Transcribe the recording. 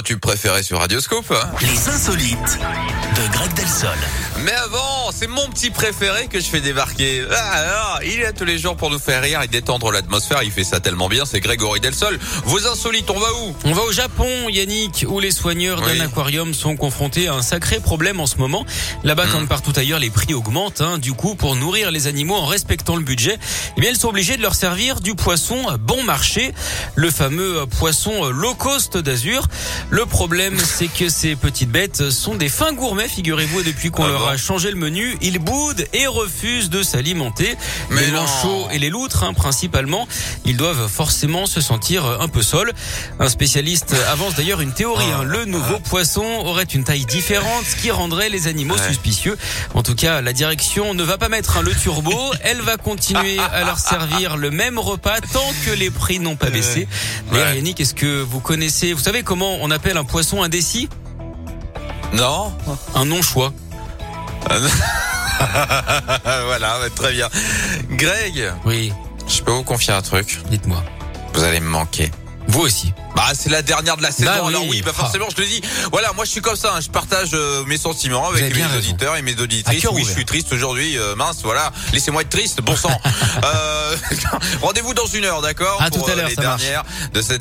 vos tubes préférés sur Radioscope. Les insolites de Greg Delsol. Mais avant, c'est mon petit préféré que je fais débarquer. Ah, alors, il est là tous les jours pour nous faire rire et détendre l'atmosphère. Il fait ça tellement bien, c'est Grégory Delsol. Vos insolites, on va où? On va au Japon, Yannick, où les soigneurs Oui. d'un aquarium sont confrontés à un sacré problème en ce moment. Là-bas, Hmm. comme partout ailleurs, les prix augmentent. hein. Du coup, pour nourrir les animaux en respectant le budget, eh bien, ils sont obligés de leur servir du poisson bon marché, le fameux poisson low cost d'Azur. Le problème, c'est que ces petites bêtes sont des fins gourmets, figurez-vous, depuis qu'on Ah leur bon a changé le menu, ils boudent et refusent de s'alimenter. Mais les non. manchots et les loutres, hein, principalement, ils doivent forcément se sentir un peu seuls. Un spécialiste avance d'ailleurs une théorie. hein. Le nouveau poisson aurait une taille différente, ce qui rendrait les animaux Ouais. suspicieux. En tout cas, la direction ne va pas mettre hein, le turbo. Elle va continuer à leur servir le même repas tant que les prix n'ont pas baissé. D'ailleurs, Ouais. Yannick, est-ce que vous connaissez, vous savez comment on appelle un poisson indécis? Non Un non-choix. Voilà, très bien. Greg, Oui, je peux vous confier un truc. dites-moi. Vous allez me manquer. Vous aussi. Bah c'est la dernière de la saison. Bah oui. Alors oui, bah Ah. forcément, je te le dis. Voilà, moi je suis comme ça. hein. Je partage euh, mes sentiments avec mes raison. auditeurs et mes auditrices. Oui, je suis triste aujourd'hui. euh, mince, voilà. Laissez-moi être triste. Bon sang. Euh, Rendez-vous dans une heure, d'accord À Pour, tout à l'heure, les ça marche. dernières de cette